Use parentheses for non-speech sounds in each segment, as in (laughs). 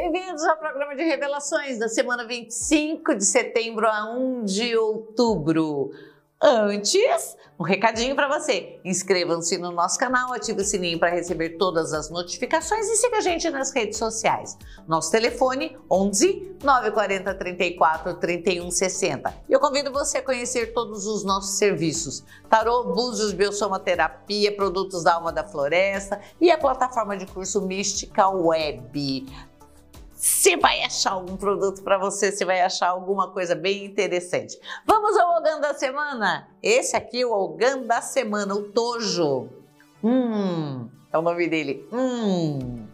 Bem-vindos ao programa de revelações da semana 25 de setembro a 1 de outubro. Antes, um recadinho para você. Inscrevam-se no nosso canal, ative o sininho para receber todas as notificações e siga a gente nas redes sociais. Nosso telefone 11 940 34 31 60. E eu convido você a conhecer todos os nossos serviços: Tarô, Búzios, Biossomaterapia, Produtos da Alma da Floresta e a plataforma de curso Mística Web. Você vai achar algum produto para você, você vai achar alguma coisa bem interessante. Vamos ao Ogan da semana? Esse aqui é o Ogan da semana, o Tojo. Hum, é o nome dele. Hum.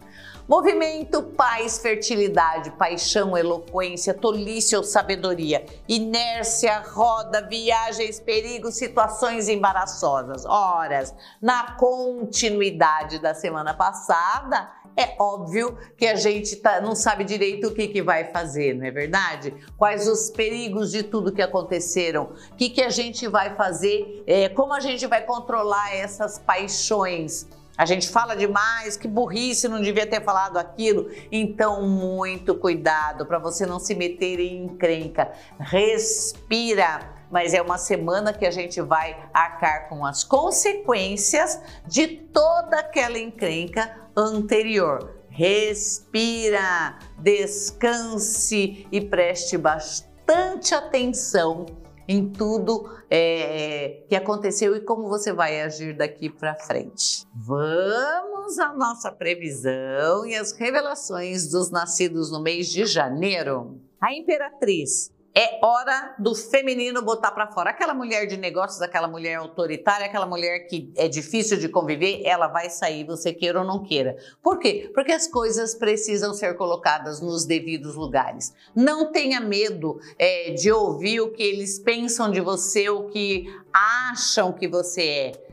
Movimento, paz, fertilidade, paixão, eloquência, tolice ou sabedoria, inércia, roda, viagens, perigos, situações embaraçosas. Horas, na continuidade da semana passada, é óbvio que a gente tá, não sabe direito o que, que vai fazer, não é verdade? Quais os perigos de tudo que aconteceram? O que, que a gente vai fazer? É, como a gente vai controlar essas paixões? A gente fala demais, que burrice, não devia ter falado aquilo. Então, muito cuidado para você não se meter em encrenca. Respira mas é uma semana que a gente vai arcar com as consequências de toda aquela encrenca anterior. Respira, descanse e preste bastante atenção em tudo é, que aconteceu e como você vai agir daqui para frente. Vamos à nossa previsão e as revelações dos nascidos no mês de janeiro. A imperatriz é hora do feminino botar para fora. Aquela mulher de negócios, aquela mulher autoritária, aquela mulher que é difícil de conviver, ela vai sair, você queira ou não queira. Por quê? Porque as coisas precisam ser colocadas nos devidos lugares. Não tenha medo é, de ouvir o que eles pensam de você, o que acham que você é.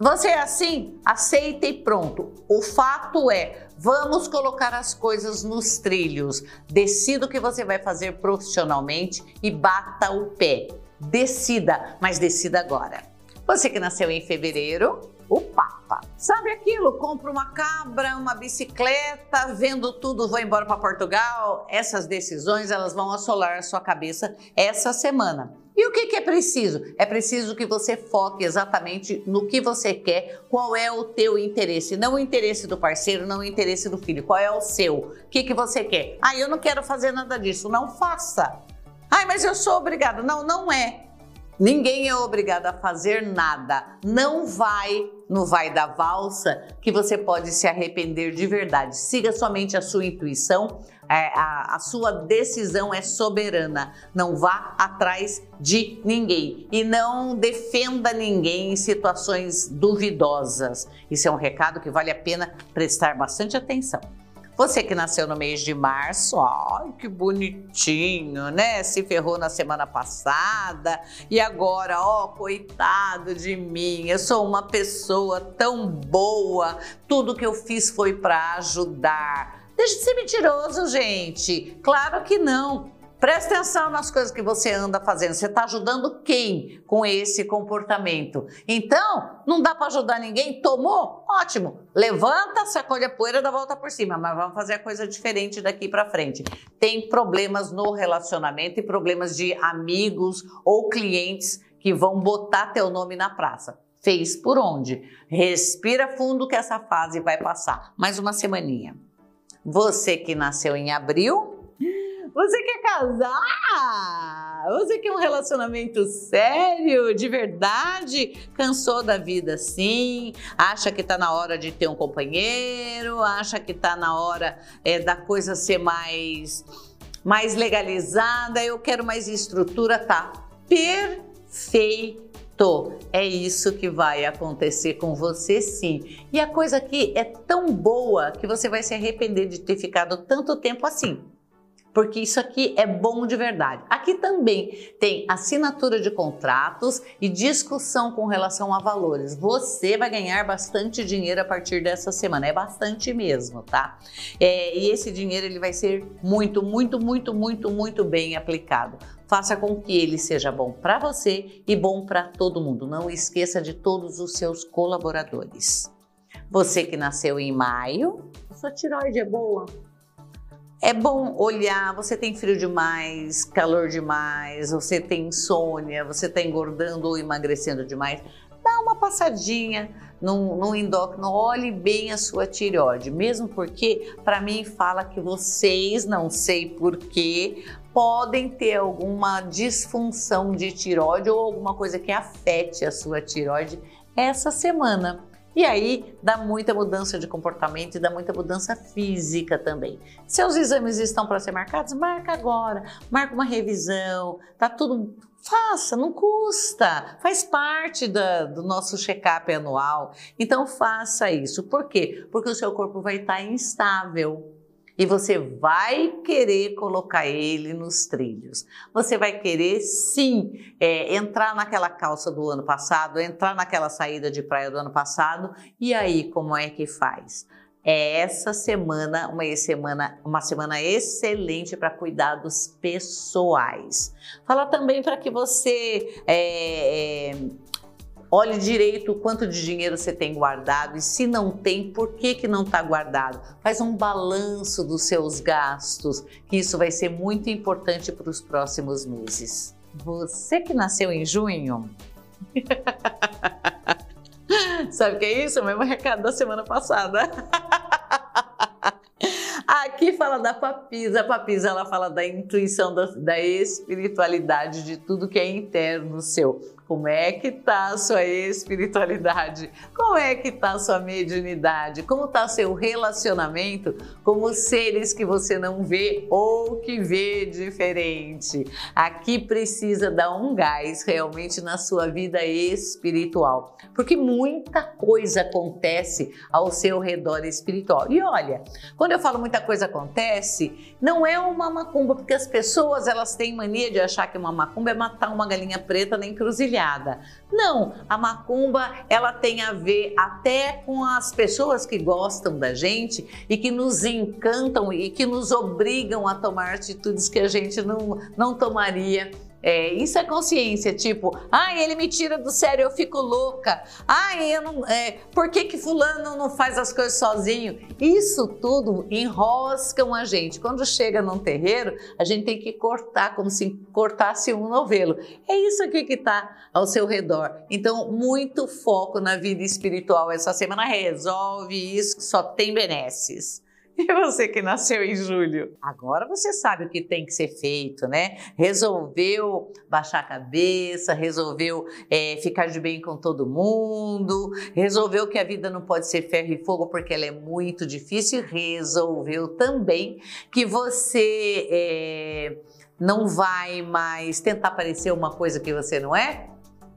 Você é assim? Aceita e pronto. O fato é, vamos colocar as coisas nos trilhos. Decida o que você vai fazer profissionalmente e bata o pé. Decida, mas decida agora. Você que nasceu em fevereiro, o Papa. Sabe aquilo? Compra uma cabra, uma bicicleta, vendo tudo, vou embora para Portugal. Essas decisões elas vão assolar a sua cabeça essa semana. E o que, que, é preciso? É preciso que você foque exatamente no que você quer, qual é o teu interesse, não o interesse do parceiro, não o interesse do filho, qual é o seu, o que, que você quer. Ah, eu não quero fazer nada disso, não faça. Ah, mas eu sou obrigado. Não, não é. Ninguém é obrigado a fazer nada. Não vai no vai da valsa que você pode se arrepender de verdade. Siga somente a sua intuição, é, a, a sua decisão é soberana. Não vá atrás de ninguém e não defenda ninguém em situações duvidosas. Isso é um recado que vale a pena prestar bastante atenção. Você que nasceu no mês de março, ai que bonitinho, né? Se ferrou na semana passada e agora, ó, coitado de mim. Eu sou uma pessoa tão boa. Tudo que eu fiz foi para ajudar. Deixa de ser mentiroso, gente. Claro que não. Preste atenção nas coisas que você anda fazendo. Você está ajudando quem com esse comportamento? Então, não dá para ajudar ninguém? Tomou? Ótimo. Levanta, sacode a poeira, dá volta por cima. Mas vamos fazer a coisa diferente daqui para frente. Tem problemas no relacionamento e problemas de amigos ou clientes que vão botar teu nome na praça. Fez por onde? Respira fundo que essa fase vai passar. Mais uma semaninha. Você que nasceu em abril, você quer casar? Você quer um relacionamento sério, de verdade? Cansou da vida assim? Acha que tá na hora de ter um companheiro? Acha que tá na hora é, da coisa ser mais, mais legalizada? Eu quero mais estrutura? Tá perfeito. É isso que vai acontecer com você sim. E a coisa aqui é tão boa que você vai se arrepender de ter ficado tanto tempo assim porque isso aqui é bom de verdade. Aqui também tem assinatura de contratos e discussão com relação a valores. Você vai ganhar bastante dinheiro a partir dessa semana, é bastante mesmo, tá? É, e esse dinheiro ele vai ser muito, muito, muito, muito, muito bem aplicado. Faça com que ele seja bom para você e bom para todo mundo. Não esqueça de todos os seus colaboradores. Você que nasceu em maio, sua tiroide é boa, é bom olhar, você tem frio demais, calor demais, você tem insônia, você está engordando ou emagrecendo demais. Dá uma passadinha no, no endócrino, olhe bem a sua tireoide, mesmo porque para mim fala que vocês, não sei porquê, podem ter alguma disfunção de tireoide ou alguma coisa que afete a sua tireoide essa semana. E aí dá muita mudança de comportamento e dá muita mudança física também. Seus exames estão para ser marcados? Marca agora, marca uma revisão, tá tudo. Faça, não custa, faz parte da, do nosso check-up anual. Então faça isso. Por quê? Porque o seu corpo vai estar instável e você vai querer colocar ele nos trilhos. Você vai querer sim é, entrar naquela calça do ano passado, entrar naquela saída de praia do ano passado. E aí, como é que faz? É essa semana uma semana, uma semana excelente para cuidados pessoais. Fala também para que você é, é, Olhe direito o quanto de dinheiro você tem guardado e se não tem, por que, que não está guardado? Faz um balanço dos seus gastos, que isso vai ser muito importante para os próximos meses. Você que nasceu em junho, (laughs) sabe o que é isso? O mesmo recado da semana passada. (laughs) Aqui fala da papisa. A papisa ela fala da intuição, da, da espiritualidade, de tudo que é interno seu. Como é que tá a sua espiritualidade? Como é que tá a sua mediunidade? Como tá seu relacionamento com os seres que você não vê ou que vê diferente? Aqui precisa dar um gás realmente na sua vida espiritual, porque muita coisa acontece ao seu redor espiritual. E olha, quando eu falo muita coisa acontece, não é uma macumba, porque as pessoas elas têm mania de achar que uma macumba é matar uma galinha preta na encruzilhada não, a macumba ela tem a ver até com as pessoas que gostam da gente e que nos encantam e que nos obrigam a tomar atitudes que a gente não, não tomaria é, isso é consciência, tipo, ai, ele me tira do sério, eu fico louca. Ai, eu não, é, por que que fulano não faz as coisas sozinho? Isso tudo enroscam a gente. Quando chega num terreiro, a gente tem que cortar como se cortasse um novelo. É isso aqui que está ao seu redor. Então, muito foco na vida espiritual essa semana resolve isso que só tem benesses. (laughs) E você que nasceu em julho? Agora você sabe o que tem que ser feito, né? Resolveu baixar a cabeça, resolveu é, ficar de bem com todo mundo, resolveu que a vida não pode ser ferro e fogo porque ela é muito difícil, resolveu também que você é, não vai mais tentar parecer uma coisa que você não é?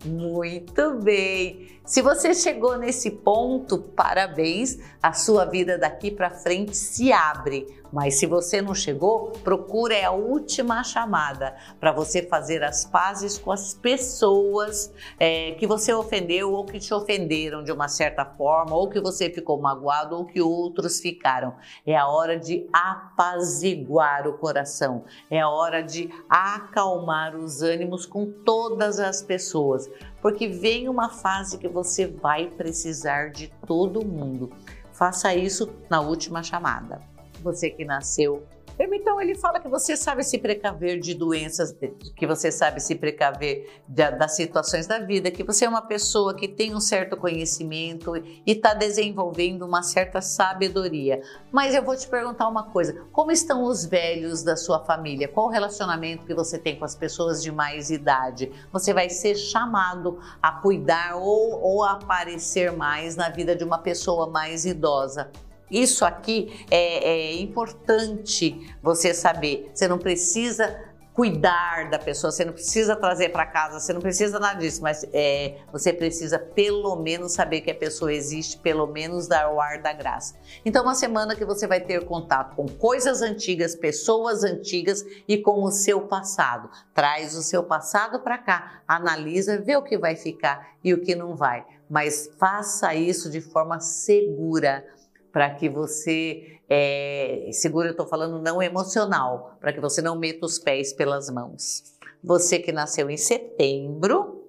Muito bem! Se você chegou nesse ponto, parabéns! A sua vida daqui para frente se abre mas se você não chegou, procura é a última chamada para você fazer as pazes com as pessoas é, que você ofendeu ou que te ofenderam de uma certa forma, ou que você ficou magoado ou que outros ficaram. É a hora de apaziguar o coração, é a hora de acalmar os ânimos com todas as pessoas, porque vem uma fase que você vai precisar de todo mundo. Faça isso na última chamada você que nasceu. Então ele fala que você sabe se precaver de doenças, que você sabe se precaver das situações da vida, que você é uma pessoa que tem um certo conhecimento e está desenvolvendo uma certa sabedoria. Mas eu vou te perguntar uma coisa: como estão os velhos da sua família? Qual o relacionamento que você tem com as pessoas de mais idade? Você vai ser chamado a cuidar ou, ou a aparecer mais na vida de uma pessoa mais idosa. Isso aqui é, é importante você saber. Você não precisa cuidar da pessoa, você não precisa trazer para casa, você não precisa nada disso, mas é, você precisa pelo menos saber que a pessoa existe, pelo menos dar o ar da graça. Então, uma semana que você vai ter contato com coisas antigas, pessoas antigas e com o seu passado. Traz o seu passado para cá, analisa, vê o que vai ficar e o que não vai, mas faça isso de forma segura para que você, é, seguro eu estou falando não emocional, para que você não meta os pés pelas mãos. Você que nasceu em setembro,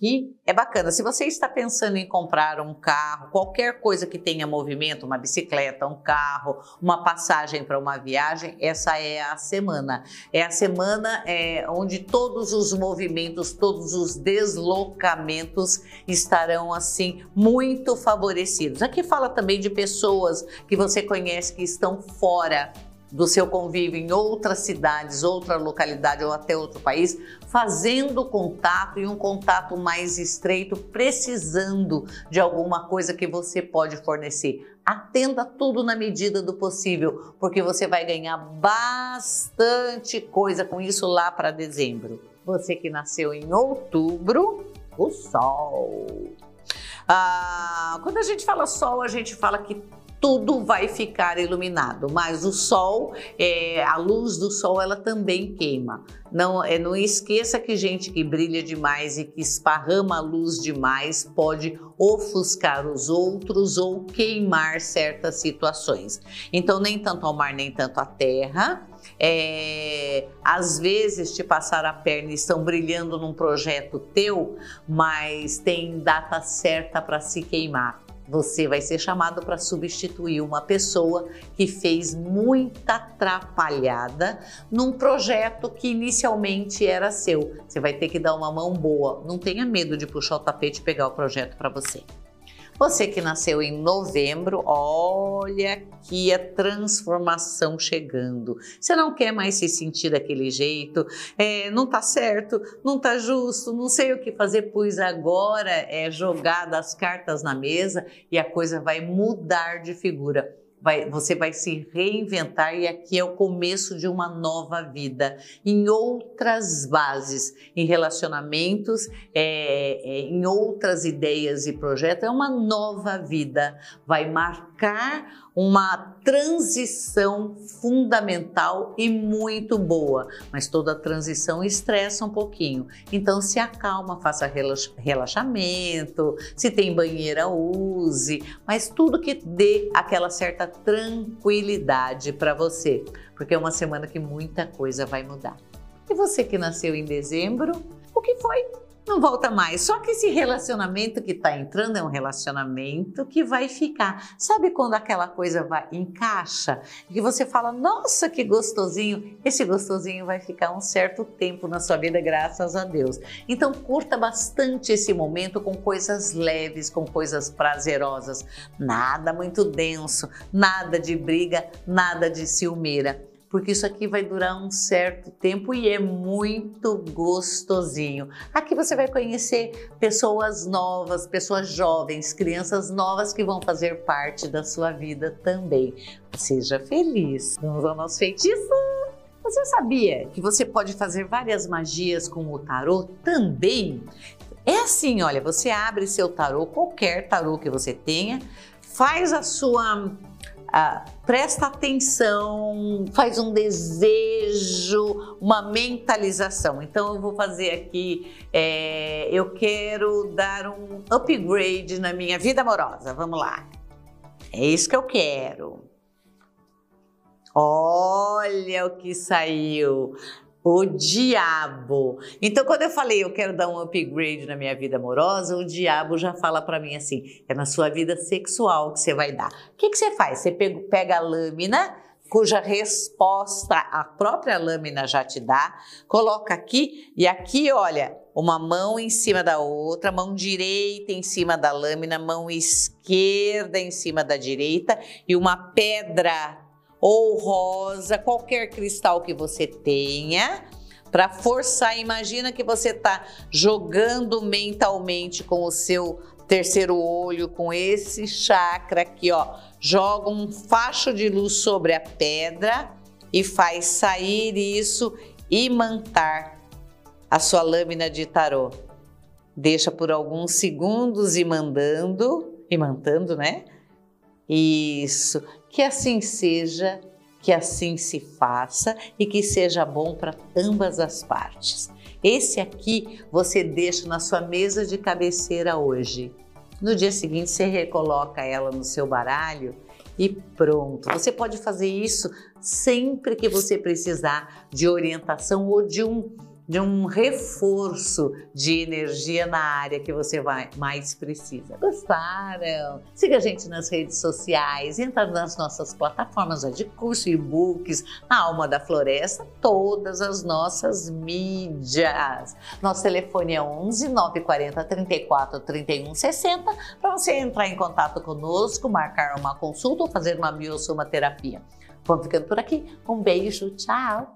aqui é bacana. Se você está pensando em comprar um carro, qualquer coisa que tenha movimento, uma bicicleta, um carro, uma passagem para uma viagem, essa é a semana. É a semana é, onde todos os movimentos, todos os deslocamentos estarão assim muito favorecidos. Aqui fala também de pessoas que você conhece que estão fora do seu convívio em outras cidades, outra localidade ou até outro país, fazendo contato e um contato mais estreito, precisando de alguma coisa que você pode fornecer. Atenda tudo na medida do possível, porque você vai ganhar bastante coisa com isso lá para dezembro. Você que nasceu em outubro, o sol. Ah, quando a gente fala sol, a gente fala que tudo vai ficar iluminado, mas o sol, é, a luz do sol, ela também queima. Não, é, não esqueça que gente que brilha demais e que esparrama a luz demais pode ofuscar os outros ou queimar certas situações. Então, nem tanto ao mar, nem tanto à terra. É, às vezes te passar a perna e estão brilhando num projeto teu, mas tem data certa para se queimar você vai ser chamado para substituir uma pessoa que fez muita atrapalhada num projeto que inicialmente era seu. Você vai ter que dar uma mão boa. Não tenha medo de puxar o tapete e pegar o projeto para você. Você que nasceu em novembro, olha aqui a transformação chegando. Você não quer mais se sentir daquele jeito, é, não tá certo, não tá justo, não sei o que fazer, pois agora é jogar as cartas na mesa e a coisa vai mudar de figura vai, você vai se reinventar e aqui é o começo de uma nova vida em outras bases, em relacionamentos, é, é, em outras ideias e projetos. É uma nova vida, vai marcar uma transição fundamental e muito boa, mas toda transição estressa um pouquinho. Então se acalma, faça relaxamento, se tem banheira use, mas tudo que dê aquela certa tranquilidade para você, porque é uma semana que muita coisa vai mudar. E você que nasceu em dezembro, o que foi? Não volta mais. Só que esse relacionamento que está entrando é um relacionamento que vai ficar. Sabe quando aquela coisa vai encaixa e que você fala, nossa, que gostosinho. Esse gostosinho vai ficar um certo tempo na sua vida, graças a Deus. Então curta bastante esse momento com coisas leves, com coisas prazerosas. Nada muito denso, nada de briga, nada de ciumeira porque isso aqui vai durar um certo tempo e é muito gostosinho. Aqui você vai conhecer pessoas novas, pessoas jovens, crianças novas que vão fazer parte da sua vida também. Seja feliz. Vamos ao nosso feitiço? Você sabia que você pode fazer várias magias com o tarô também? É assim, olha, você abre seu tarô, qualquer tarô que você tenha, faz a sua ah, presta atenção, faz um desejo, uma mentalização. Então eu vou fazer aqui, é, eu quero dar um upgrade na minha vida amorosa. Vamos lá. É isso que eu quero. Olha o que saiu. O diabo. Então, quando eu falei eu quero dar um upgrade na minha vida amorosa, o diabo já fala para mim assim: é na sua vida sexual que você vai dar. O que, que você faz? Você pega a lâmina, cuja resposta a própria lâmina já te dá, coloca aqui e aqui, olha, uma mão em cima da outra, mão direita em cima da lâmina, mão esquerda em cima da direita e uma pedra ou rosa, qualquer cristal que você tenha, para forçar. Imagina que você está jogando mentalmente com o seu terceiro olho, com esse chakra aqui, ó. Joga um facho de luz sobre a pedra e faz sair isso imantar a sua lâmina de tarô. Deixa por alguns segundos imandando, imantando, né? Isso. Que assim seja, que assim se faça e que seja bom para ambas as partes. Esse aqui você deixa na sua mesa de cabeceira hoje. No dia seguinte você recoloca ela no seu baralho e pronto. Você pode fazer isso sempre que você precisar de orientação ou de um de um reforço de energia na área que você vai mais precisa. Gostaram? Siga a gente nas redes sociais, entra nas nossas plataformas de curso, e-books, na Alma da Floresta, todas as nossas mídias. Nosso telefone é 11 940 34 31 60 para você entrar em contato conosco, marcar uma consulta ou fazer uma biosomaterapia. Vamos ficando por aqui. Um beijo, tchau!